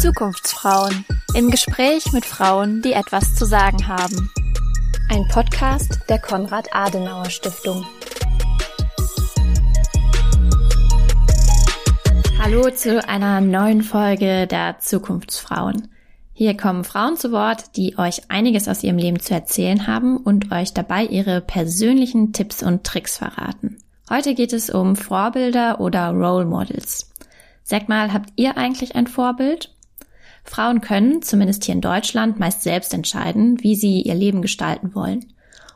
Zukunftsfrauen im Gespräch mit Frauen, die etwas zu sagen haben. Ein Podcast der Konrad Adenauer Stiftung. Hallo zu einer neuen Folge der Zukunftsfrauen. Hier kommen Frauen zu Wort, die euch einiges aus ihrem Leben zu erzählen haben und euch dabei ihre persönlichen Tipps und Tricks verraten. Heute geht es um Vorbilder oder Role Models. Sag mal, habt ihr eigentlich ein Vorbild? Frauen können, zumindest hier in Deutschland, meist selbst entscheiden, wie sie ihr Leben gestalten wollen.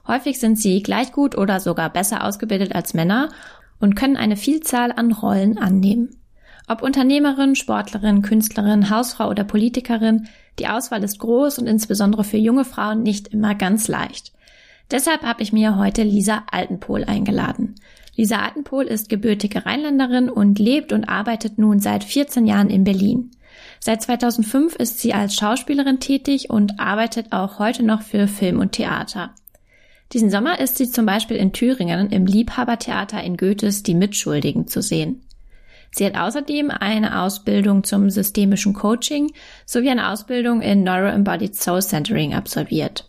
Häufig sind sie gleich gut oder sogar besser ausgebildet als Männer und können eine Vielzahl an Rollen annehmen. Ob Unternehmerin, Sportlerin, Künstlerin, Hausfrau oder Politikerin, die Auswahl ist groß und insbesondere für junge Frauen nicht immer ganz leicht. Deshalb habe ich mir heute Lisa Altenpohl eingeladen. Lisa Altenpohl ist gebürtige Rheinländerin und lebt und arbeitet nun seit 14 Jahren in Berlin. Seit 2005 ist sie als Schauspielerin tätig und arbeitet auch heute noch für Film und Theater. Diesen Sommer ist sie zum Beispiel in Thüringen im Liebhabertheater in Goethes Die Mitschuldigen zu sehen. Sie hat außerdem eine Ausbildung zum systemischen Coaching sowie eine Ausbildung in Neuro-Embodied Soul Centering absolviert.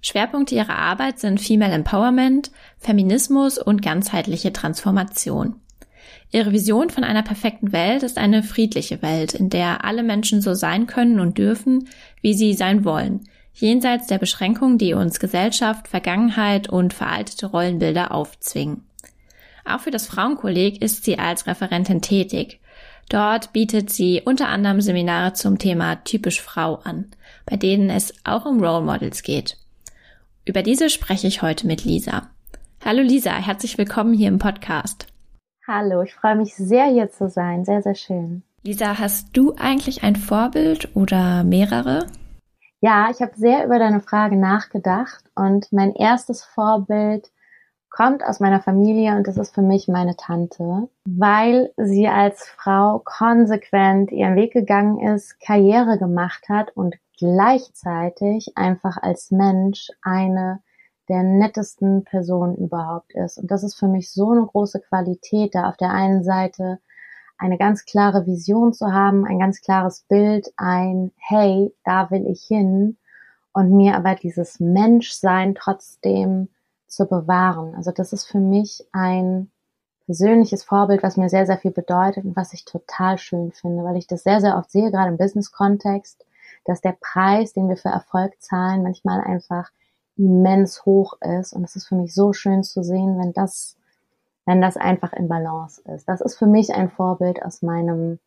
Schwerpunkte ihrer Arbeit sind Female Empowerment, Feminismus und ganzheitliche Transformation. Ihre Vision von einer perfekten Welt ist eine friedliche Welt, in der alle Menschen so sein können und dürfen, wie sie sein wollen, jenseits der Beschränkungen, die uns Gesellschaft, Vergangenheit und veraltete Rollenbilder aufzwingen. Auch für das Frauenkolleg ist sie als Referentin tätig. Dort bietet sie unter anderem Seminare zum Thema typisch Frau an, bei denen es auch um Role Models geht. Über diese spreche ich heute mit Lisa. Hallo Lisa, herzlich willkommen hier im Podcast. Hallo, ich freue mich sehr hier zu sein. Sehr, sehr schön. Lisa, hast du eigentlich ein Vorbild oder mehrere? Ja, ich habe sehr über deine Frage nachgedacht und mein erstes Vorbild kommt aus meiner Familie und das ist für mich meine Tante, weil sie als Frau konsequent ihren Weg gegangen ist, Karriere gemacht hat und gleichzeitig einfach als Mensch eine der nettesten Personen überhaupt ist. Und das ist für mich so eine große Qualität, da auf der einen Seite eine ganz klare Vision zu haben, ein ganz klares Bild, ein Hey, da will ich hin und mir aber dieses Menschsein trotzdem zu bewahren. Also das ist für mich ein persönliches Vorbild, was mir sehr, sehr viel bedeutet und was ich total schön finde, weil ich das sehr, sehr oft sehe, gerade im Business-Kontext, dass der Preis, den wir für Erfolg zahlen, manchmal einfach immens hoch ist. Und es ist für mich so schön zu sehen, wenn das, wenn das einfach in Balance ist. Das ist für mich ein Vorbild aus meinem,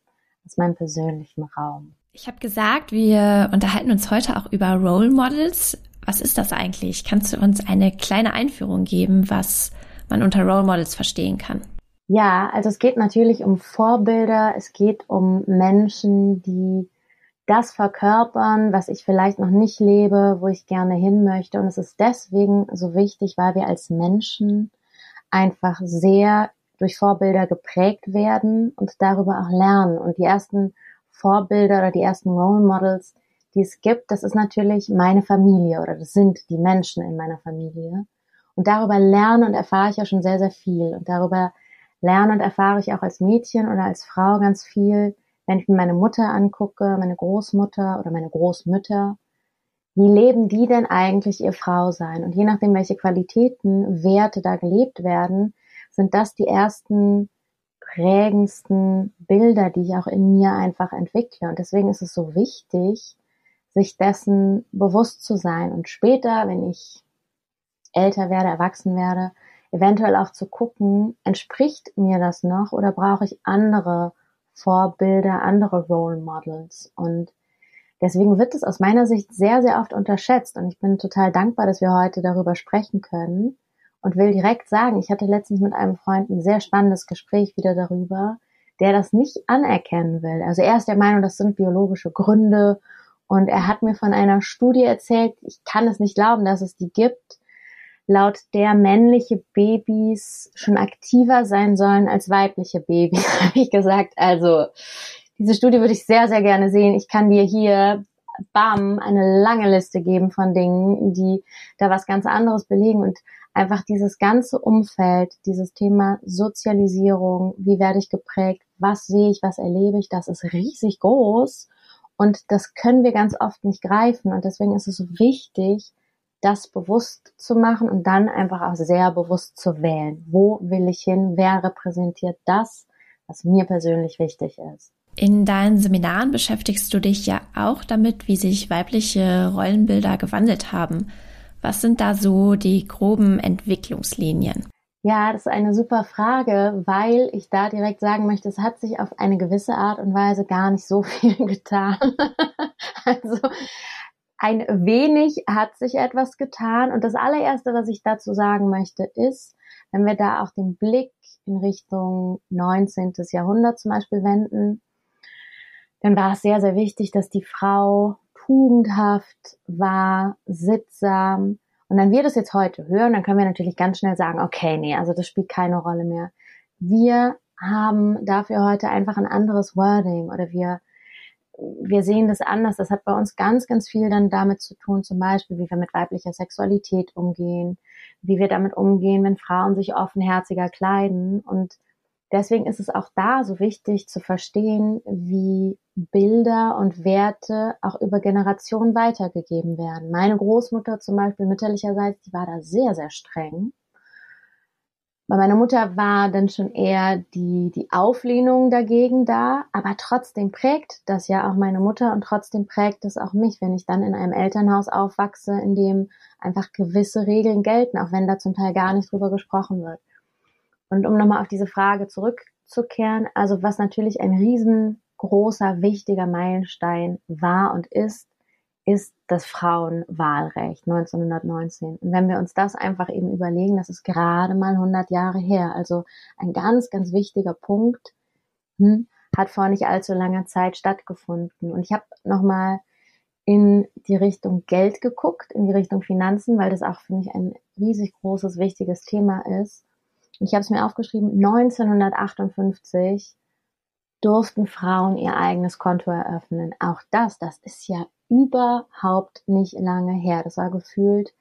aus meinem persönlichen Raum. Ich habe gesagt, wir unterhalten uns heute auch über Role Models. Was ist das eigentlich? Kannst du uns eine kleine Einführung geben, was man unter Role Models verstehen kann? Ja, also es geht natürlich um Vorbilder, es geht um Menschen, die das verkörpern, was ich vielleicht noch nicht lebe, wo ich gerne hin möchte. Und es ist deswegen so wichtig, weil wir als Menschen einfach sehr durch Vorbilder geprägt werden und darüber auch lernen. Und die ersten Vorbilder oder die ersten Role Models, die es gibt, das ist natürlich meine Familie oder das sind die Menschen in meiner Familie. Und darüber lerne und erfahre ich ja schon sehr, sehr viel. Und darüber lerne und erfahre ich auch als Mädchen oder als Frau ganz viel, wenn ich mir meine Mutter angucke, meine Großmutter oder meine Großmütter. Wie leben die denn eigentlich ihr Frausein? Und je nachdem, welche Qualitäten, Werte da gelebt werden, sind das die ersten prägendsten Bilder, die ich auch in mir einfach entwickle. Und deswegen ist es so wichtig, sich dessen bewusst zu sein und später, wenn ich älter werde, erwachsen werde, eventuell auch zu gucken, entspricht mir das noch oder brauche ich andere Vorbilder, andere Role Models und deswegen wird es aus meiner Sicht sehr, sehr oft unterschätzt und ich bin total dankbar, dass wir heute darüber sprechen können und will direkt sagen, ich hatte letztens mit einem Freund ein sehr spannendes Gespräch wieder darüber, der das nicht anerkennen will. Also er ist der Meinung, das sind biologische Gründe und er hat mir von einer Studie erzählt, ich kann es nicht glauben, dass es die gibt, laut der männliche Babys schon aktiver sein sollen als weibliche Babys, habe ich gesagt. Also diese Studie würde ich sehr, sehr gerne sehen. Ich kann dir hier bam, eine lange Liste geben von Dingen, die da was ganz anderes belegen und einfach dieses ganze Umfeld, dieses Thema Sozialisierung, wie werde ich geprägt, was sehe ich, was erlebe ich, das ist riesig groß und das können wir ganz oft nicht greifen und deswegen ist es so wichtig, das bewusst zu machen und dann einfach auch sehr bewusst zu wählen. Wo will ich hin? Wer repräsentiert das, was mir persönlich wichtig ist? In deinen Seminaren beschäftigst du dich ja auch damit, wie sich weibliche Rollenbilder gewandelt haben. Was sind da so die groben Entwicklungslinien? Ja, das ist eine super Frage, weil ich da direkt sagen möchte, es hat sich auf eine gewisse Art und Weise gar nicht so viel getan. also ein wenig hat sich etwas getan. Und das allererste, was ich dazu sagen möchte, ist, wenn wir da auch den Blick in Richtung 19. Jahrhundert zum Beispiel wenden, dann war es sehr, sehr wichtig, dass die Frau tugendhaft war, sittsam. Und dann wir das jetzt heute hören, dann können wir natürlich ganz schnell sagen, okay, nee, also das spielt keine Rolle mehr. Wir haben dafür heute einfach ein anderes Wording oder wir wir sehen das anders. Das hat bei uns ganz, ganz viel dann damit zu tun, zum Beispiel, wie wir mit weiblicher Sexualität umgehen, wie wir damit umgehen, wenn Frauen sich offenherziger kleiden. Und deswegen ist es auch da so wichtig zu verstehen, wie Bilder und Werte auch über Generationen weitergegeben werden. Meine Großmutter zum Beispiel mütterlicherseits, die war da sehr, sehr streng. Bei meiner Mutter war dann schon eher die, die Auflehnung dagegen da, aber trotzdem prägt das ja auch meine Mutter und trotzdem prägt es auch mich, wenn ich dann in einem Elternhaus aufwachse, in dem einfach gewisse Regeln gelten, auch wenn da zum Teil gar nicht drüber gesprochen wird. Und um nochmal auf diese Frage zurückzukehren, also was natürlich ein riesengroßer, wichtiger Meilenstein war und ist, ist das Frauenwahlrecht 1919. Und wenn wir uns das einfach eben überlegen, das ist gerade mal 100 Jahre her. Also ein ganz, ganz wichtiger Punkt hm, hat vor nicht allzu langer Zeit stattgefunden. Und ich habe nochmal in die Richtung Geld geguckt, in die Richtung Finanzen, weil das auch, finde ich, ein riesig großes, wichtiges Thema ist. Und ich habe es mir aufgeschrieben, 1958 durften Frauen ihr eigenes Konto eröffnen. Auch das, das ist ja überhaupt nicht lange her. Das war gefühlt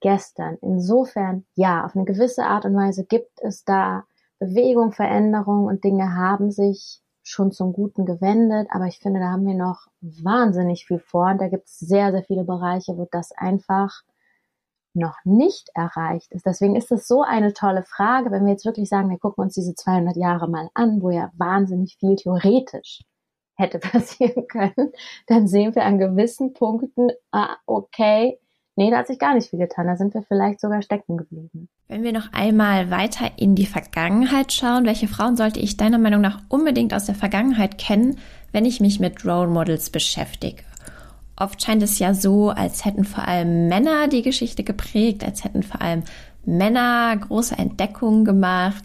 gestern. Insofern, ja, auf eine gewisse Art und Weise gibt es da Bewegung, Veränderung und Dinge haben sich schon zum Guten gewendet, aber ich finde, da haben wir noch wahnsinnig viel vor und da gibt es sehr, sehr viele Bereiche, wo das einfach noch nicht erreicht ist. Deswegen ist es so eine tolle Frage, wenn wir jetzt wirklich sagen, wir gucken uns diese 200 Jahre mal an, wo ja wahnsinnig viel theoretisch hätte passieren können, dann sehen wir an gewissen Punkten, ah, okay, nee, da hat sich gar nicht viel getan, da sind wir vielleicht sogar stecken geblieben. Wenn wir noch einmal weiter in die Vergangenheit schauen, welche Frauen sollte ich deiner Meinung nach unbedingt aus der Vergangenheit kennen, wenn ich mich mit Role Models beschäftige? Oft scheint es ja so, als hätten vor allem Männer die Geschichte geprägt, als hätten vor allem Männer große Entdeckungen gemacht,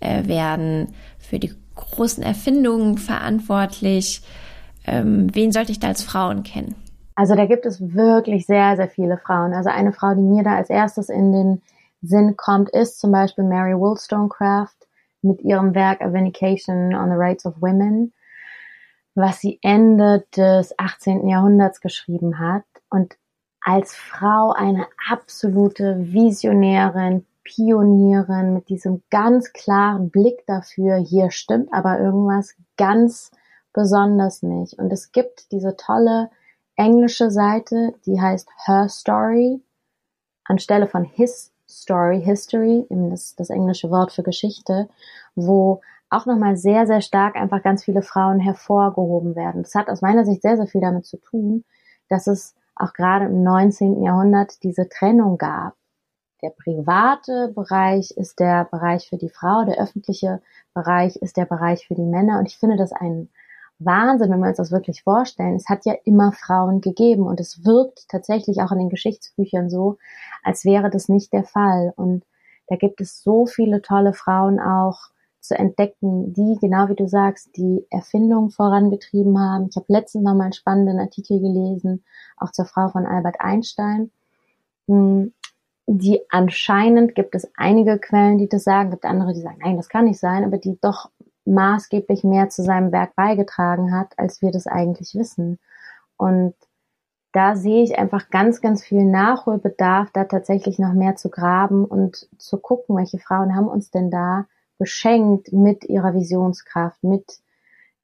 äh, werden für die großen Erfindungen verantwortlich? Ähm, wen sollte ich da als Frauen kennen? Also da gibt es wirklich sehr, sehr viele Frauen. Also eine Frau, die mir da als erstes in den Sinn kommt, ist zum Beispiel Mary Wollstonecraft mit ihrem Werk A Vindication on the Rights of Women, was sie Ende des 18. Jahrhunderts geschrieben hat und als Frau eine absolute Visionärin, Pionierin mit diesem ganz klaren Blick dafür, hier stimmt aber irgendwas ganz besonders nicht. Und es gibt diese tolle englische Seite, die heißt Her Story, anstelle von His Story, History, eben das, das englische Wort für Geschichte, wo auch nochmal sehr, sehr stark einfach ganz viele Frauen hervorgehoben werden. Das hat aus meiner Sicht sehr, sehr viel damit zu tun, dass es auch gerade im 19. Jahrhundert diese Trennung gab der private Bereich ist der Bereich für die Frau, der öffentliche Bereich ist der Bereich für die Männer. Und ich finde das ein Wahnsinn, wenn wir uns das wirklich vorstellen. Es hat ja immer Frauen gegeben und es wirkt tatsächlich auch in den Geschichtsbüchern so, als wäre das nicht der Fall. Und da gibt es so viele tolle Frauen auch zu entdecken, die, genau wie du sagst, die Erfindung vorangetrieben haben. Ich habe letztens noch mal einen spannenden Artikel gelesen, auch zur Frau von Albert Einstein hm, die anscheinend gibt es einige Quellen, die das sagen, gibt andere, die sagen, nein, das kann nicht sein, aber die doch maßgeblich mehr zu seinem Werk beigetragen hat, als wir das eigentlich wissen. Und da sehe ich einfach ganz, ganz viel Nachholbedarf, da tatsächlich noch mehr zu graben und zu gucken, welche Frauen haben uns denn da beschenkt mit ihrer Visionskraft, mit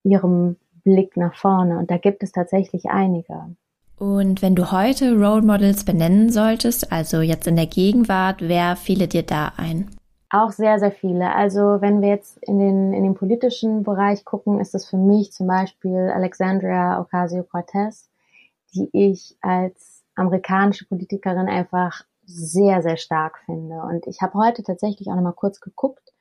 ihrem Blick nach vorne. Und da gibt es tatsächlich einige. Und wenn du heute Role Models benennen solltest, also jetzt in der Gegenwart, wer fiele dir da ein? Auch sehr, sehr viele. Also wenn wir jetzt in den, in den politischen Bereich gucken, ist es für mich zum Beispiel Alexandria Ocasio-Cortez, die ich als amerikanische Politikerin einfach sehr, sehr stark finde. Und ich habe heute tatsächlich auch nochmal kurz geguckt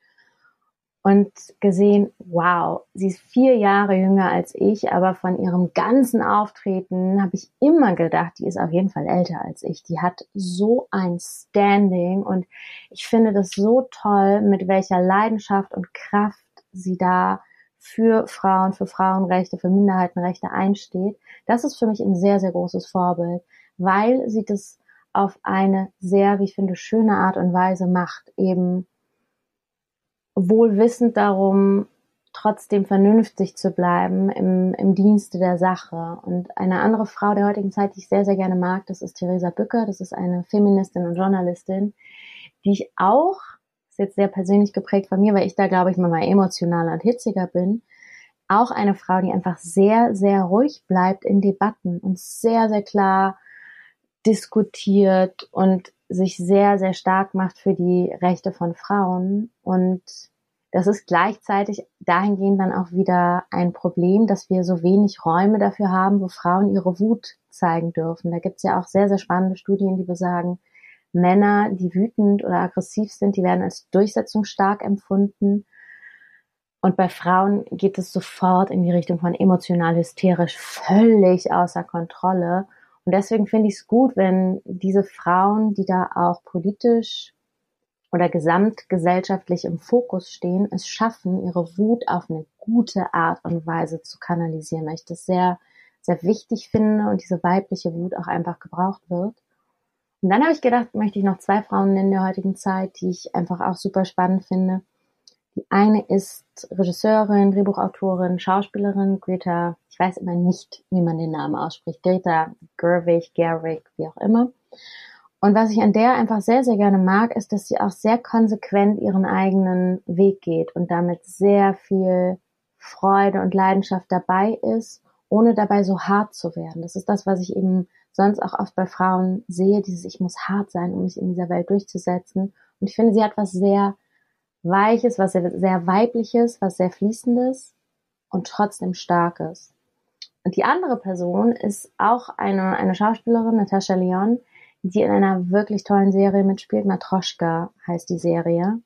und gesehen, wow, sie ist vier Jahre jünger als ich, aber von ihrem ganzen Auftreten habe ich immer gedacht, die ist auf jeden Fall älter als ich. Die hat so ein Standing und ich finde das so toll, mit welcher Leidenschaft und Kraft sie da für Frauen, für Frauenrechte, für Minderheitenrechte einsteht. Das ist für mich ein sehr, sehr großes Vorbild, weil sie das auf eine sehr, wie ich finde, schöne Art und Weise macht, eben wohl wissend darum, trotzdem vernünftig zu bleiben im, im Dienste der Sache. Und eine andere Frau der heutigen Zeit, die ich sehr, sehr gerne mag, das ist Theresa Bücker. Das ist eine Feministin und Journalistin, die ich auch, ist jetzt sehr persönlich geprägt von mir, weil ich da, glaube ich, mal emotionaler und hitziger bin, auch eine Frau, die einfach sehr, sehr ruhig bleibt in Debatten und sehr, sehr klar diskutiert und sich sehr, sehr stark macht für die Rechte von Frauen. Und das ist gleichzeitig dahingehend dann auch wieder ein Problem, dass wir so wenig Räume dafür haben, wo Frauen ihre Wut zeigen dürfen. Da gibt es ja auch sehr, sehr spannende Studien, die besagen, Männer, die wütend oder aggressiv sind, die werden als durchsetzungsstark empfunden. Und bei Frauen geht es sofort in die Richtung von emotional hysterisch, völlig außer Kontrolle. Und deswegen finde ich es gut, wenn diese Frauen, die da auch politisch oder gesamtgesellschaftlich im Fokus stehen, es schaffen, ihre Wut auf eine gute Art und Weise zu kanalisieren, weil ich das sehr, sehr wichtig finde und diese weibliche Wut auch einfach gebraucht wird. Und dann habe ich gedacht, möchte ich noch zwei Frauen nennen der heutigen Zeit, die ich einfach auch super spannend finde. Die eine ist Regisseurin, Drehbuchautorin, Schauspielerin, Greta, ich weiß immer nicht, wie man den Namen ausspricht, Greta Gerwig, Gerwig, wie auch immer. Und was ich an der einfach sehr, sehr gerne mag, ist, dass sie auch sehr konsequent ihren eigenen Weg geht und damit sehr viel Freude und Leidenschaft dabei ist, ohne dabei so hart zu werden. Das ist das, was ich eben sonst auch oft bei Frauen sehe, dieses ich muss hart sein, um mich in dieser Welt durchzusetzen. Und ich finde, sie hat was sehr Weiches, was sehr, sehr Weibliches, was sehr Fließendes und trotzdem Starkes. Die andere Person ist auch eine, eine Schauspielerin, Natascha Leon, die in einer wirklich tollen Serie mitspielt. Matroschka heißt die Serie.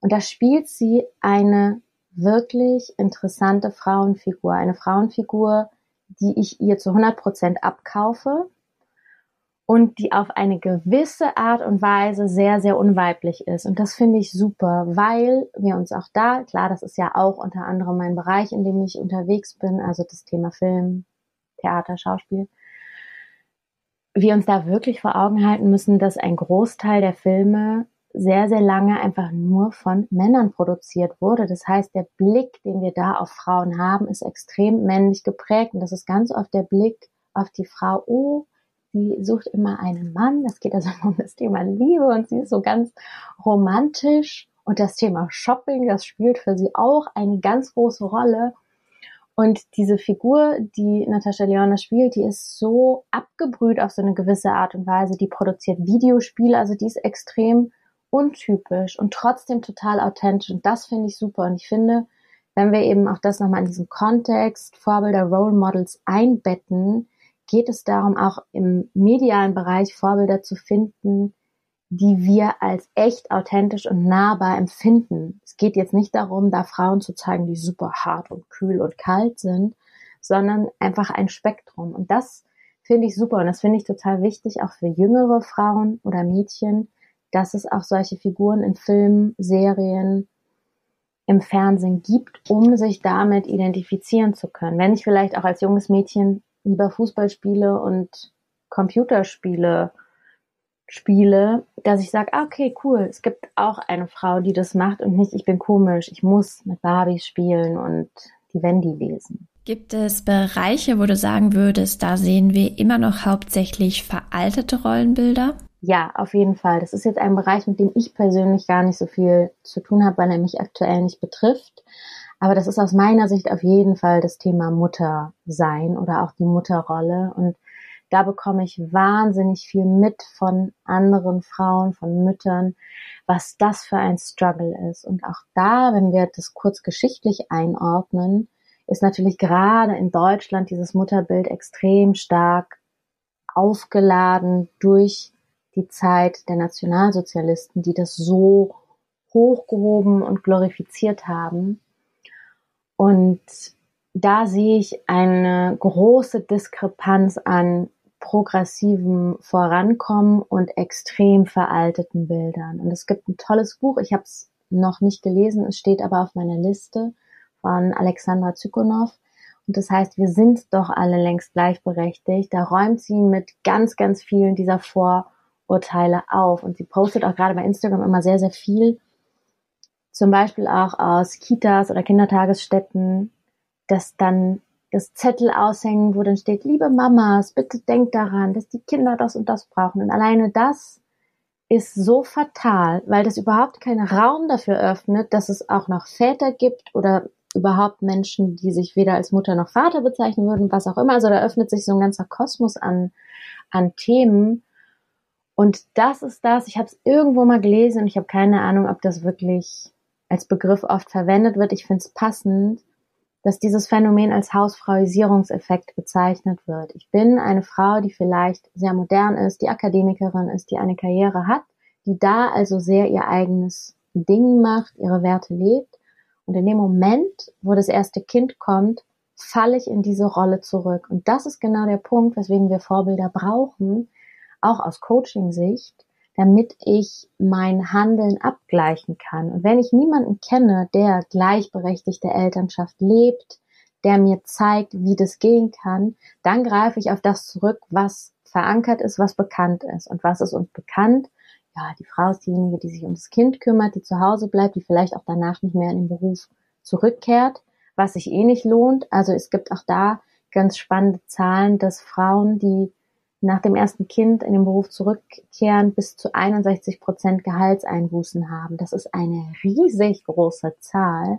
Und da spielt sie eine wirklich interessante Frauenfigur. Eine Frauenfigur, die ich ihr zu 100 Prozent abkaufe, und die auf eine gewisse Art und Weise sehr, sehr unweiblich ist. Und das finde ich super, weil wir uns auch da, klar, das ist ja auch unter anderem mein Bereich, in dem ich unterwegs bin, also das Thema Film, Theater, Schauspiel, wir uns da wirklich vor Augen halten müssen, dass ein Großteil der Filme sehr, sehr lange einfach nur von Männern produziert wurde. Das heißt, der Blick, den wir da auf Frauen haben, ist extrem männlich geprägt. Und das ist ganz oft der Blick auf die Frau, oh, sie sucht immer einen Mann. Es geht also um das Thema Liebe und sie ist so ganz romantisch. Und das Thema Shopping, das spielt für sie auch eine ganz große Rolle. Und diese Figur, die Natascha Leona spielt, die ist so abgebrüht auf so eine gewisse Art und Weise. Die produziert Videospiele, also die ist extrem untypisch und trotzdem total authentisch. Und das finde ich super. Und ich finde, wenn wir eben auch das nochmal in diesem Kontext Vorbilder Role Models einbetten, geht es darum, auch im medialen Bereich Vorbilder zu finden, die wir als echt authentisch und nahbar empfinden. Es geht jetzt nicht darum, da Frauen zu zeigen, die super hart und kühl und kalt sind, sondern einfach ein Spektrum. Und das finde ich super und das finde ich total wichtig, auch für jüngere Frauen oder Mädchen, dass es auch solche Figuren in Filmen, Serien, im Fernsehen gibt, um sich damit identifizieren zu können. Wenn ich vielleicht auch als junges Mädchen lieber Fußballspiele und Computerspiele spiele, dass ich sage, ah, okay, cool, es gibt auch eine Frau, die das macht und nicht, ich bin komisch, ich muss mit Barbies spielen und die Wendy lesen. Gibt es Bereiche, wo du sagen würdest, da sehen wir immer noch hauptsächlich veraltete Rollenbilder? Ja, auf jeden Fall. Das ist jetzt ein Bereich, mit dem ich persönlich gar nicht so viel zu tun habe, weil er mich aktuell nicht betrifft. Aber das ist aus meiner Sicht auf jeden Fall das Thema Mutter sein oder auch die Mutterrolle. Und da bekomme ich wahnsinnig viel mit von anderen Frauen, von Müttern, was das für ein Struggle ist. Und auch da, wenn wir das kurz geschichtlich einordnen, ist natürlich gerade in Deutschland dieses Mutterbild extrem stark aufgeladen durch die Zeit der Nationalsozialisten, die das so hochgehoben und glorifiziert haben. Und da sehe ich eine große Diskrepanz an progressivem Vorankommen und extrem veralteten Bildern. Und es gibt ein tolles Buch, ich habe es noch nicht gelesen, es steht aber auf meiner Liste von Alexandra Zykonow. Und das heißt, wir sind doch alle längst gleichberechtigt. Da räumt sie mit ganz, ganz vielen dieser Vorurteile auf. Und sie postet auch gerade bei Instagram immer sehr, sehr viel. Zum Beispiel auch aus Kitas oder Kindertagesstätten, dass dann das Zettel aushängen, wo dann steht, liebe Mamas, bitte denkt daran, dass die Kinder das und das brauchen. Und alleine das ist so fatal, weil das überhaupt keinen Raum dafür öffnet, dass es auch noch Väter gibt oder überhaupt Menschen, die sich weder als Mutter noch Vater bezeichnen würden, was auch immer. Also da öffnet sich so ein ganzer Kosmos an, an Themen. Und das ist das, ich habe es irgendwo mal gelesen und ich habe keine Ahnung, ob das wirklich als Begriff oft verwendet wird. Ich finde es passend, dass dieses Phänomen als Hausfrauisierungseffekt bezeichnet wird. Ich bin eine Frau, die vielleicht sehr modern ist, die Akademikerin ist, die eine Karriere hat, die da also sehr ihr eigenes Ding macht, ihre Werte lebt und in dem Moment, wo das erste Kind kommt, falle ich in diese Rolle zurück. Und das ist genau der Punkt, weswegen wir Vorbilder brauchen, auch aus Coaching-Sicht, damit ich mein Handeln abgleichen kann. Und wenn ich niemanden kenne, der gleichberechtigte Elternschaft lebt, der mir zeigt, wie das gehen kann, dann greife ich auf das zurück, was verankert ist, was bekannt ist. Und was ist uns bekannt? ja, die Frau ist diejenige, die sich um das Kind kümmert, die zu Hause bleibt, die vielleicht auch danach nicht mehr in den Beruf zurückkehrt, was sich eh nicht lohnt. Also es gibt auch da ganz spannende Zahlen, dass Frauen, die nach dem ersten Kind in den Beruf zurückkehren, bis zu 61 Prozent Gehaltseinbußen haben. Das ist eine riesig große Zahl.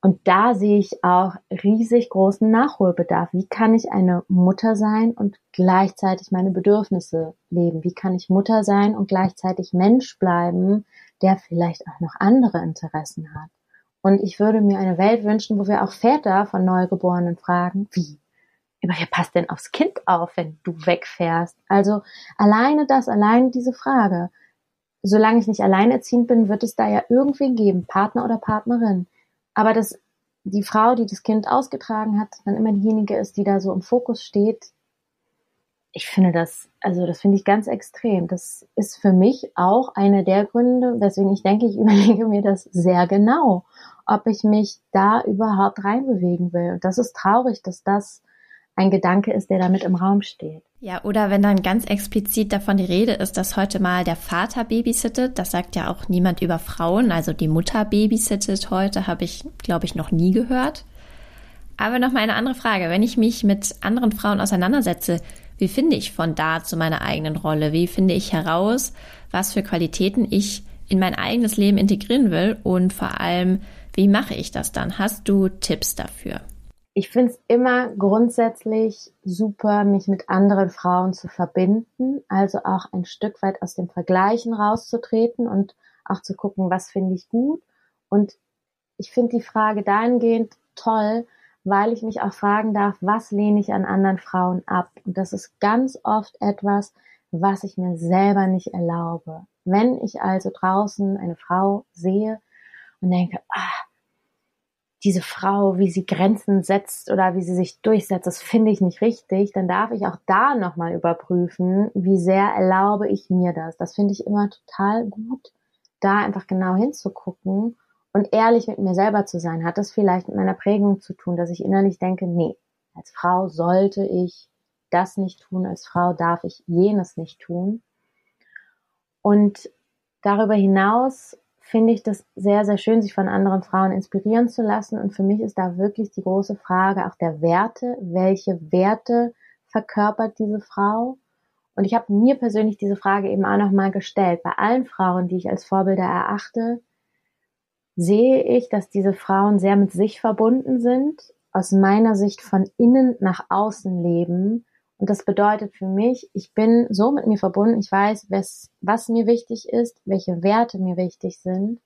Und da sehe ich auch riesig großen Nachholbedarf. Wie kann ich eine Mutter sein und gleichzeitig meine Bedürfnisse leben? Wie kann ich Mutter sein und gleichzeitig Mensch bleiben, der vielleicht auch noch andere Interessen hat? Und ich würde mir eine Welt wünschen, wo wir auch Väter von Neugeborenen fragen, wie? Wer passt denn aufs Kind auf, wenn du wegfährst? Also alleine das, alleine diese Frage. Solange ich nicht alleinerziehend bin, wird es da ja irgendwen geben, Partner oder Partnerin, aber dass die Frau, die das Kind ausgetragen hat, dann immer diejenige ist, die da so im Fokus steht. Ich finde das, also das finde ich ganz extrem. Das ist für mich auch einer der Gründe, weswegen ich denke, ich überlege mir das sehr genau, ob ich mich da überhaupt reinbewegen will. Und das ist traurig, dass das ein Gedanke ist, der damit im Raum steht. Ja, oder wenn dann ganz explizit davon die Rede ist, dass heute mal der Vater babysittet, das sagt ja auch niemand über Frauen, also die Mutter babysittet heute, habe ich, glaube ich, noch nie gehört. Aber noch mal eine andere Frage. Wenn ich mich mit anderen Frauen auseinandersetze, wie finde ich von da zu meiner eigenen Rolle? Wie finde ich heraus, was für Qualitäten ich in mein eigenes Leben integrieren will? Und vor allem, wie mache ich das dann? Hast du Tipps dafür? Ich finde es immer grundsätzlich super, mich mit anderen Frauen zu verbinden, also auch ein Stück weit aus dem Vergleichen rauszutreten und auch zu gucken, was finde ich gut. Und ich finde die Frage dahingehend toll, weil ich mich auch fragen darf, was lehne ich an anderen Frauen ab? Und das ist ganz oft etwas, was ich mir selber nicht erlaube. Wenn ich also draußen eine Frau sehe und denke, ah, diese Frau, wie sie Grenzen setzt oder wie sie sich durchsetzt, das finde ich nicht richtig, dann darf ich auch da nochmal überprüfen, wie sehr erlaube ich mir das. Das finde ich immer total gut, da einfach genau hinzugucken und ehrlich mit mir selber zu sein. Hat das vielleicht mit meiner Prägung zu tun, dass ich innerlich denke, nee, als Frau sollte ich das nicht tun, als Frau darf ich jenes nicht tun. Und darüber hinaus finde ich das sehr, sehr schön, sich von anderen Frauen inspirieren zu lassen. Und für mich ist da wirklich die große Frage auch der Werte. Welche Werte verkörpert diese Frau? Und ich habe mir persönlich diese Frage eben auch nochmal gestellt. Bei allen Frauen, die ich als Vorbilder erachte, sehe ich, dass diese Frauen sehr mit sich verbunden sind, aus meiner Sicht von innen nach außen leben. Und das bedeutet für mich, ich bin so mit mir verbunden, ich weiß, was, was mir wichtig ist, welche Werte mir wichtig sind.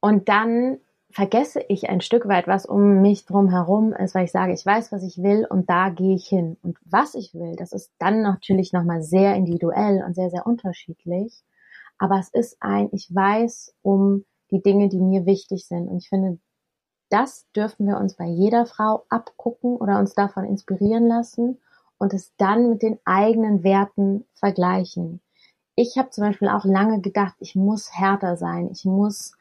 Und dann vergesse ich ein Stück weit, was um mich drum herum ist, weil ich sage, ich weiß, was ich will und da gehe ich hin. Und was ich will, das ist dann natürlich nochmal sehr individuell und sehr, sehr unterschiedlich. Aber es ist ein, ich weiß um die Dinge, die mir wichtig sind. Und ich finde, das dürfen wir uns bei jeder Frau abgucken oder uns davon inspirieren lassen und es dann mit den eigenen Werten vergleichen. Ich habe zum Beispiel auch lange gedacht, ich muss härter sein, ich muss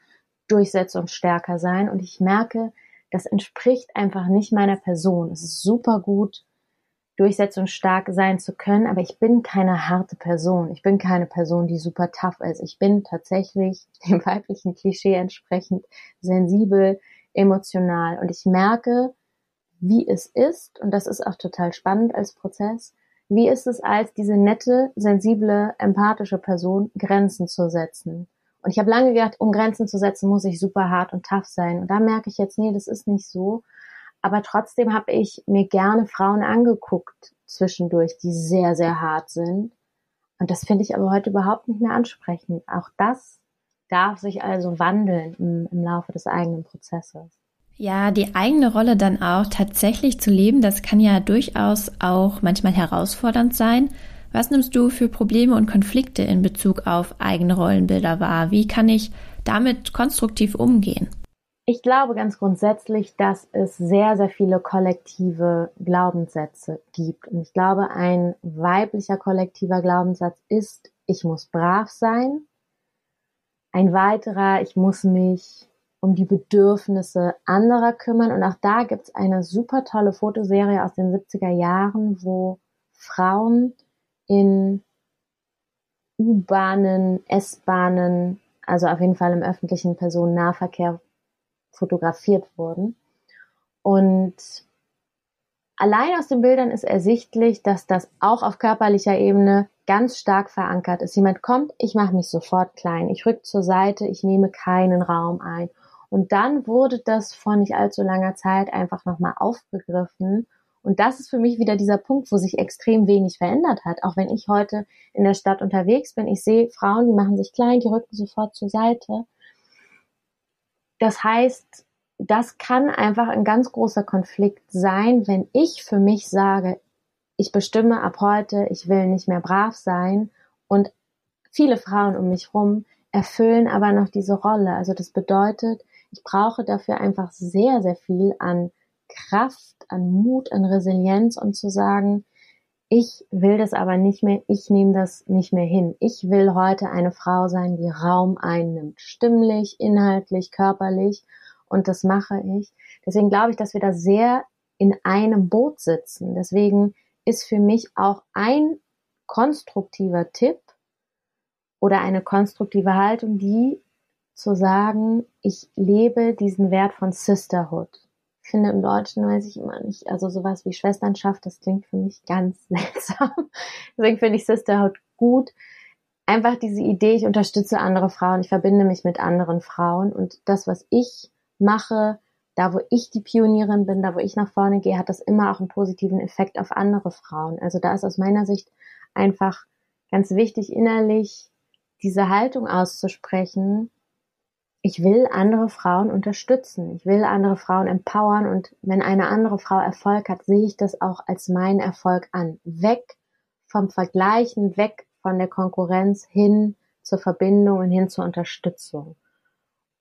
durchsetzungsstärker sein und ich merke, das entspricht einfach nicht meiner Person. Es ist super gut, durchsetzungsstark sein zu können, aber ich bin keine harte Person. Ich bin keine Person, die super tough ist. Ich bin tatsächlich dem weiblichen Klischee entsprechend sensibel, emotional und ich merke, wie es ist, und das ist auch total spannend als Prozess, wie ist es als diese nette, sensible, empathische Person Grenzen zu setzen. Und ich habe lange gedacht, um Grenzen zu setzen, muss ich super hart und tough sein. Und da merke ich jetzt, nee, das ist nicht so. Aber trotzdem habe ich mir gerne Frauen angeguckt zwischendurch, die sehr, sehr hart sind. Und das finde ich aber heute überhaupt nicht mehr ansprechend. Auch das darf sich also wandeln im, im Laufe des eigenen Prozesses. Ja, die eigene Rolle dann auch tatsächlich zu leben, das kann ja durchaus auch manchmal herausfordernd sein. Was nimmst du für Probleme und Konflikte in Bezug auf eigene Rollenbilder wahr? Wie kann ich damit konstruktiv umgehen? Ich glaube ganz grundsätzlich, dass es sehr, sehr viele kollektive Glaubenssätze gibt. Und ich glaube, ein weiblicher kollektiver Glaubenssatz ist, ich muss brav sein. Ein weiterer, ich muss mich um die Bedürfnisse anderer kümmern. Und auch da gibt es eine super tolle Fotoserie aus den 70er Jahren, wo Frauen in U-Bahnen, S-Bahnen, also auf jeden Fall im öffentlichen Personennahverkehr fotografiert wurden. Und allein aus den Bildern ist ersichtlich, dass das auch auf körperlicher Ebene ganz stark verankert ist. Jemand kommt, ich mache mich sofort klein, ich rück zur Seite, ich nehme keinen Raum ein. Und dann wurde das vor nicht allzu langer Zeit einfach nochmal aufgegriffen. Und das ist für mich wieder dieser Punkt, wo sich extrem wenig verändert hat. Auch wenn ich heute in der Stadt unterwegs bin, ich sehe Frauen, die machen sich klein, die rücken sofort zur Seite. Das heißt, das kann einfach ein ganz großer Konflikt sein, wenn ich für mich sage, ich bestimme ab heute, ich will nicht mehr brav sein und viele Frauen um mich rum erfüllen aber noch diese Rolle. Also das bedeutet, ich brauche dafür einfach sehr, sehr viel an Kraft, an Mut, an Resilienz und zu sagen, ich will das aber nicht mehr, ich nehme das nicht mehr hin. Ich will heute eine Frau sein, die Raum einnimmt, stimmlich, inhaltlich, körperlich und das mache ich. Deswegen glaube ich, dass wir da sehr in einem Boot sitzen. Deswegen ist für mich auch ein konstruktiver Tipp oder eine konstruktive Haltung, die zu sagen, ich lebe diesen Wert von Sisterhood finde im Deutschen weiß ich immer nicht, also sowas wie Schwesternschaft, das klingt für mich ganz seltsam. Deswegen finde ich Sisterhood gut. Einfach diese Idee, ich unterstütze andere Frauen, ich verbinde mich mit anderen Frauen und das, was ich mache, da wo ich die Pionierin bin, da wo ich nach vorne gehe, hat das immer auch einen positiven Effekt auf andere Frauen. Also da ist aus meiner Sicht einfach ganz wichtig, innerlich diese Haltung auszusprechen, ich will andere Frauen unterstützen. Ich will andere Frauen empowern und wenn eine andere Frau Erfolg hat, sehe ich das auch als meinen Erfolg an. Weg vom Vergleichen, weg von der Konkurrenz hin zur Verbindung und hin zur Unterstützung.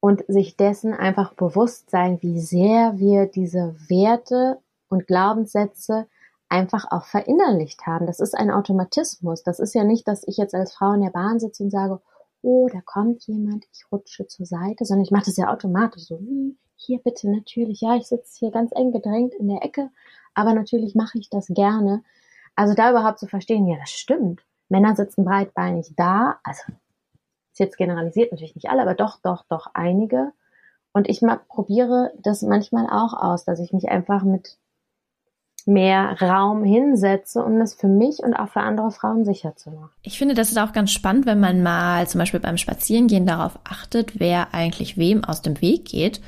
Und sich dessen einfach bewusst sein, wie sehr wir diese Werte und Glaubenssätze einfach auch verinnerlicht haben. Das ist ein Automatismus. Das ist ja nicht, dass ich jetzt als Frau in der Bahn sitze und sage, oh, da kommt jemand, ich rutsche zur Seite, sondern ich mache das ja automatisch so, hm, hier bitte natürlich, ja, ich sitze hier ganz eng gedrängt in der Ecke, aber natürlich mache ich das gerne. Also da überhaupt zu verstehen, ja, das stimmt. Männer sitzen breitbeinig da, also jetzt generalisiert, natürlich nicht alle, aber doch, doch, doch einige. Und ich mag, probiere das manchmal auch aus, dass ich mich einfach mit mehr Raum hinsetze, um das für mich und auch für andere Frauen sicher zu machen. Ich finde, das ist auch ganz spannend, wenn man mal zum Beispiel beim Spazierengehen darauf achtet, wer eigentlich wem aus dem Weg geht.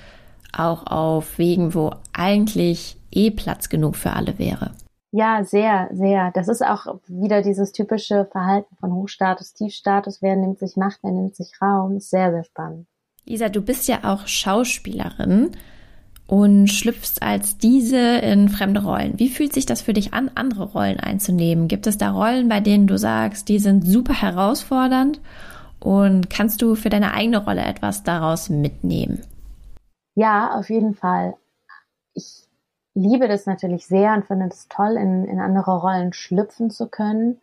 Auch auf Wegen, wo eigentlich eh Platz genug für alle wäre. Ja, sehr, sehr. Das ist auch wieder dieses typische Verhalten von Hochstatus, Tiefstatus. Wer nimmt sich Macht, wer nimmt sich Raum. Sehr, sehr spannend. Lisa, du bist ja auch Schauspielerin und schlüpfst als diese in fremde Rollen. Wie fühlt sich das für dich an, andere Rollen einzunehmen? Gibt es da Rollen, bei denen du sagst, die sind super herausfordernd? Und kannst du für deine eigene Rolle etwas daraus mitnehmen? Ja, auf jeden Fall. Ich liebe das natürlich sehr und finde es toll, in, in andere Rollen schlüpfen zu können,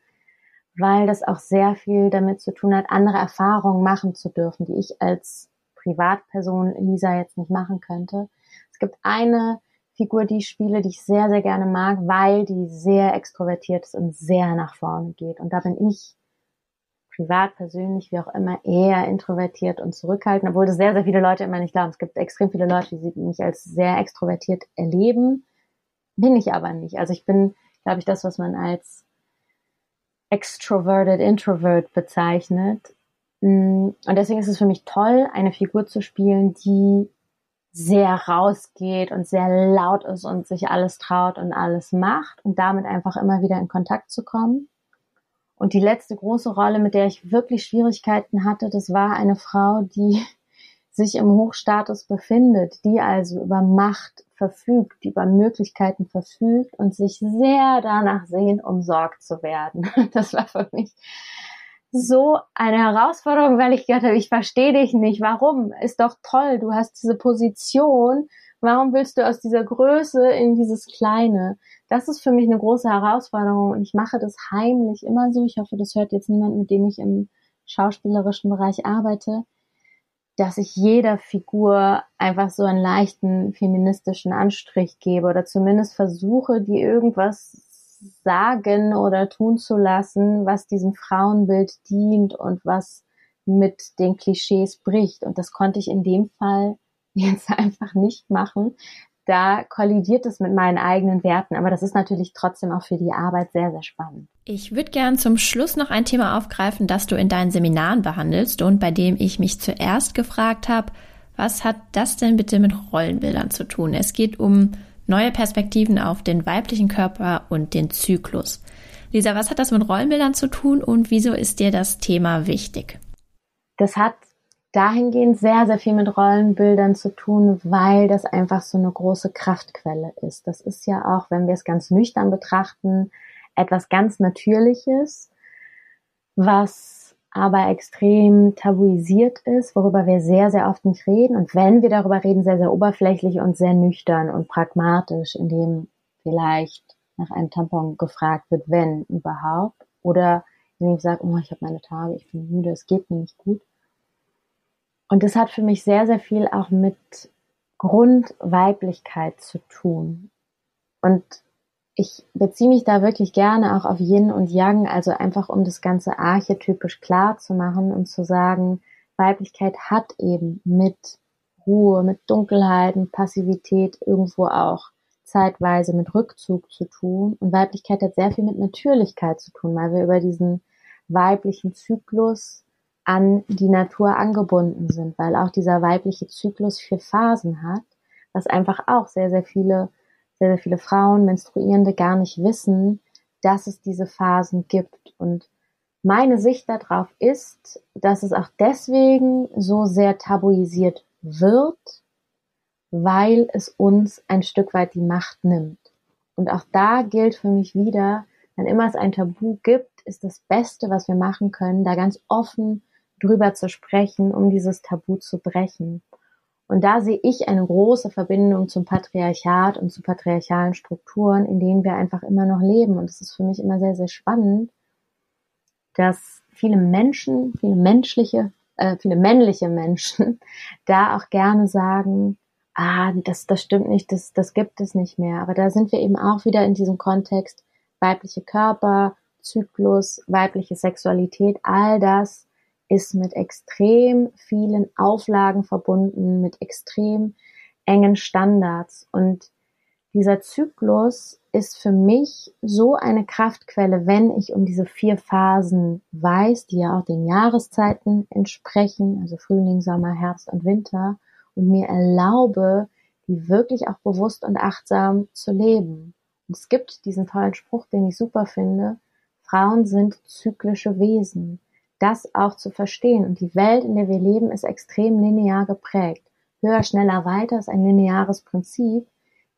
weil das auch sehr viel damit zu tun hat, andere Erfahrungen machen zu dürfen, die ich als Privatperson Lisa jetzt nicht machen könnte. Es gibt eine Figur, die ich spiele, die ich sehr, sehr gerne mag, weil die sehr extrovertiert ist und sehr nach vorne geht. Und da bin ich privat, persönlich, wie auch immer, eher introvertiert und zurückhaltend, obwohl das sehr, sehr viele Leute immer nicht glauben. Es gibt extrem viele Leute, die mich als sehr extrovertiert erleben. Bin ich aber nicht. Also ich bin, glaube ich, das, was man als extroverted introvert bezeichnet. Mm, und deswegen ist es für mich toll, eine Figur zu spielen, die sehr rausgeht und sehr laut ist und sich alles traut und alles macht und damit einfach immer wieder in Kontakt zu kommen. Und die letzte große Rolle, mit der ich wirklich Schwierigkeiten hatte, das war eine Frau, die sich im Hochstatus befindet, die also über Macht verfügt, die über Möglichkeiten verfügt und sich sehr danach sehnt, umsorgt zu werden. Das war für mich so eine Herausforderung, weil ich gedacht habe, ich verstehe dich nicht. Warum? Ist doch toll, du hast diese Position. Warum willst du aus dieser Größe in dieses Kleine? Das ist für mich eine große Herausforderung und ich mache das heimlich immer so. Ich hoffe, das hört jetzt niemand, mit dem ich im schauspielerischen Bereich arbeite, dass ich jeder Figur einfach so einen leichten feministischen Anstrich gebe oder zumindest versuche, die irgendwas sagen oder tun zu lassen, was diesem Frauenbild dient und was mit den Klischees bricht. Und das konnte ich in dem Fall jetzt einfach nicht machen. Da kollidiert es mit meinen eigenen Werten, aber das ist natürlich trotzdem auch für die Arbeit sehr, sehr spannend. Ich würde gern zum Schluss noch ein Thema aufgreifen, das du in deinen Seminaren behandelst und bei dem ich mich zuerst gefragt habe, was hat das denn bitte mit Rollenbildern zu tun? Es geht um neue Perspektiven auf den weiblichen Körper und den Zyklus. Lisa, was hat das mit Rollenbildern zu tun und wieso ist dir das Thema wichtig? Das hat dahingehend sehr, sehr viel mit Rollenbildern zu tun, weil das einfach so eine große Kraftquelle ist. Das ist ja auch, wenn wir es ganz nüchtern betrachten, etwas ganz Natürliches, was aber extrem tabuisiert ist, worüber wir sehr, sehr oft nicht reden. Und wenn wir darüber reden, sehr, sehr oberflächlich und sehr nüchtern und pragmatisch, indem vielleicht nach einem Tampon gefragt wird, wenn überhaupt. Oder indem ich sage, oh, ich habe meine Tage, ich bin müde, es geht mir nicht gut. Und das hat für mich sehr, sehr viel auch mit Grundweiblichkeit zu tun. Und ich beziehe mich da wirklich gerne auch auf Yin und Yang, also einfach um das Ganze archetypisch klar zu machen und zu sagen, Weiblichkeit hat eben mit Ruhe, mit Dunkelheit, mit Passivität irgendwo auch zeitweise mit Rückzug zu tun. Und Weiblichkeit hat sehr viel mit Natürlichkeit zu tun, weil wir über diesen weiblichen Zyklus an die Natur angebunden sind, weil auch dieser weibliche Zyklus vier Phasen hat, was einfach auch sehr, sehr viele sehr, sehr viele Frauen, Menstruierende gar nicht wissen, dass es diese Phasen gibt. Und meine Sicht darauf ist, dass es auch deswegen so sehr tabuisiert wird, weil es uns ein Stück weit die Macht nimmt. Und auch da gilt für mich wieder, wenn immer es ein Tabu gibt, ist das Beste, was wir machen können, da ganz offen drüber zu sprechen, um dieses Tabu zu brechen. Und da sehe ich eine große Verbindung zum Patriarchat und zu patriarchalen Strukturen, in denen wir einfach immer noch leben. Und es ist für mich immer sehr, sehr spannend, dass viele Menschen, viele menschliche, äh, viele männliche Menschen da auch gerne sagen, ah, das, das stimmt nicht, das, das gibt es nicht mehr. Aber da sind wir eben auch wieder in diesem Kontext weibliche Körper, Zyklus, weibliche Sexualität, all das ist mit extrem vielen Auflagen verbunden, mit extrem engen Standards. Und dieser Zyklus ist für mich so eine Kraftquelle, wenn ich um diese vier Phasen weiß, die ja auch den Jahreszeiten entsprechen, also Frühling, Sommer, Herbst und Winter, und mir erlaube, die wirklich auch bewusst und achtsam zu leben. Und es gibt diesen tollen Spruch, den ich super finde, Frauen sind zyklische Wesen. Das auch zu verstehen. Und die Welt, in der wir leben, ist extrem linear geprägt. Höher, schneller, weiter ist ein lineares Prinzip,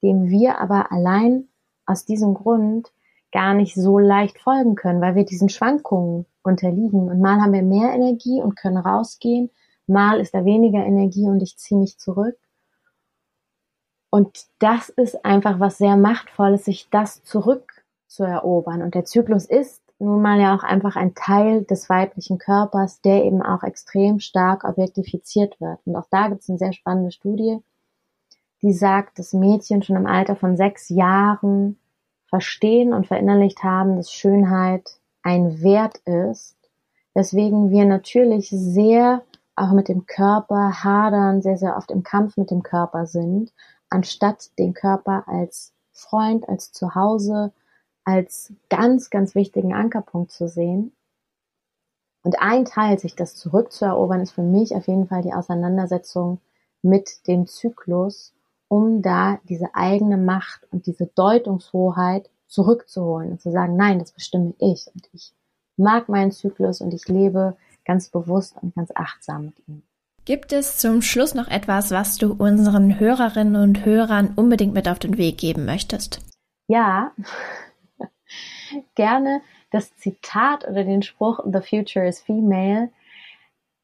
dem wir aber allein aus diesem Grund gar nicht so leicht folgen können, weil wir diesen Schwankungen unterliegen. Und mal haben wir mehr Energie und können rausgehen, mal ist da weniger Energie und ich ziehe mich zurück. Und das ist einfach was sehr machtvolles, sich das zurück zu erobern. Und der Zyklus ist nun mal ja auch einfach ein Teil des weiblichen Körpers, der eben auch extrem stark objektifiziert wird. Und auch da gibt es eine sehr spannende Studie, die sagt, dass Mädchen schon im Alter von sechs Jahren verstehen und verinnerlicht haben, dass Schönheit ein Wert ist, weswegen wir natürlich sehr auch mit dem Körper hadern, sehr, sehr oft im Kampf mit dem Körper sind, anstatt den Körper als Freund, als Zuhause, als ganz, ganz wichtigen Ankerpunkt zu sehen. Und ein Teil, sich das zurückzuerobern, ist für mich auf jeden Fall die Auseinandersetzung mit dem Zyklus, um da diese eigene Macht und diese Deutungshoheit zurückzuholen und zu sagen, nein, das bestimme ich und ich mag meinen Zyklus und ich lebe ganz bewusst und ganz achtsam mit ihm. Gibt es zum Schluss noch etwas, was du unseren Hörerinnen und Hörern unbedingt mit auf den Weg geben möchtest? Ja, gerne das Zitat oder den Spruch The Future is Female,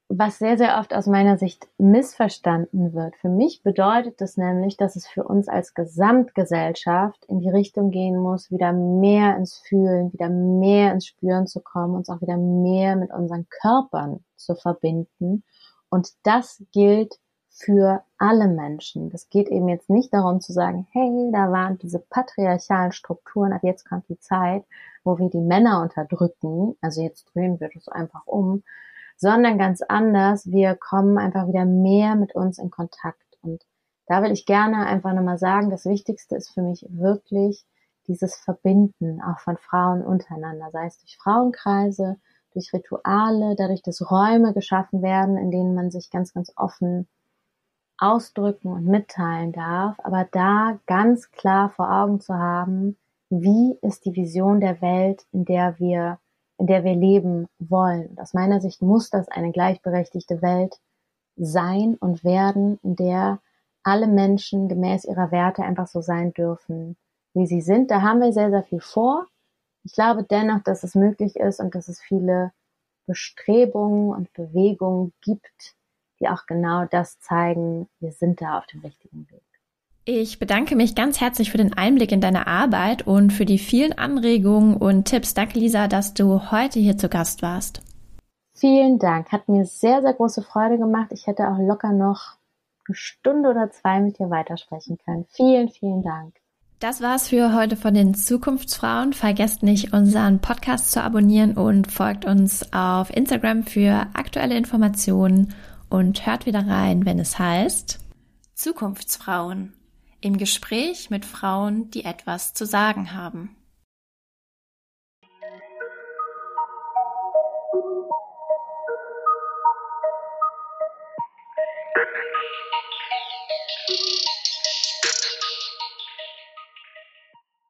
was sehr, sehr oft aus meiner Sicht missverstanden wird. Für mich bedeutet das nämlich, dass es für uns als Gesamtgesellschaft in die Richtung gehen muss, wieder mehr ins Fühlen, wieder mehr ins Spüren zu kommen, uns auch wieder mehr mit unseren Körpern zu verbinden. Und das gilt für alle Menschen. Das geht eben jetzt nicht darum zu sagen, hey, da waren diese patriarchalen Strukturen, ab jetzt kommt die Zeit, wo wir die Männer unterdrücken, also jetzt drehen wir das einfach um, sondern ganz anders. Wir kommen einfach wieder mehr mit uns in Kontakt. Und da will ich gerne einfach nochmal sagen, das Wichtigste ist für mich wirklich dieses Verbinden auch von Frauen untereinander, sei es durch Frauenkreise, durch Rituale, dadurch, dass Räume geschaffen werden, in denen man sich ganz, ganz offen ausdrücken und mitteilen darf, aber da ganz klar vor Augen zu haben, wie ist die Vision der Welt, in der wir, in der wir leben wollen. Und aus meiner Sicht muss das eine gleichberechtigte Welt sein und werden, in der alle Menschen gemäß ihrer Werte einfach so sein dürfen, wie sie sind. Da haben wir sehr, sehr viel vor. Ich glaube dennoch, dass es möglich ist und dass es viele Bestrebungen und Bewegungen gibt, die auch genau das zeigen, wir sind da auf dem richtigen Weg. Ich bedanke mich ganz herzlich für den Einblick in deine Arbeit und für die vielen Anregungen und Tipps. Danke, Lisa, dass du heute hier zu Gast warst. Vielen Dank. Hat mir sehr, sehr große Freude gemacht. Ich hätte auch locker noch eine Stunde oder zwei mit dir weitersprechen können. Vielen, vielen Dank. Das war's für heute von den Zukunftsfrauen. Vergesst nicht, unseren Podcast zu abonnieren und folgt uns auf Instagram für aktuelle Informationen und hört wieder rein, wenn es heißt Zukunftsfrauen im Gespräch mit Frauen, die etwas zu sagen haben.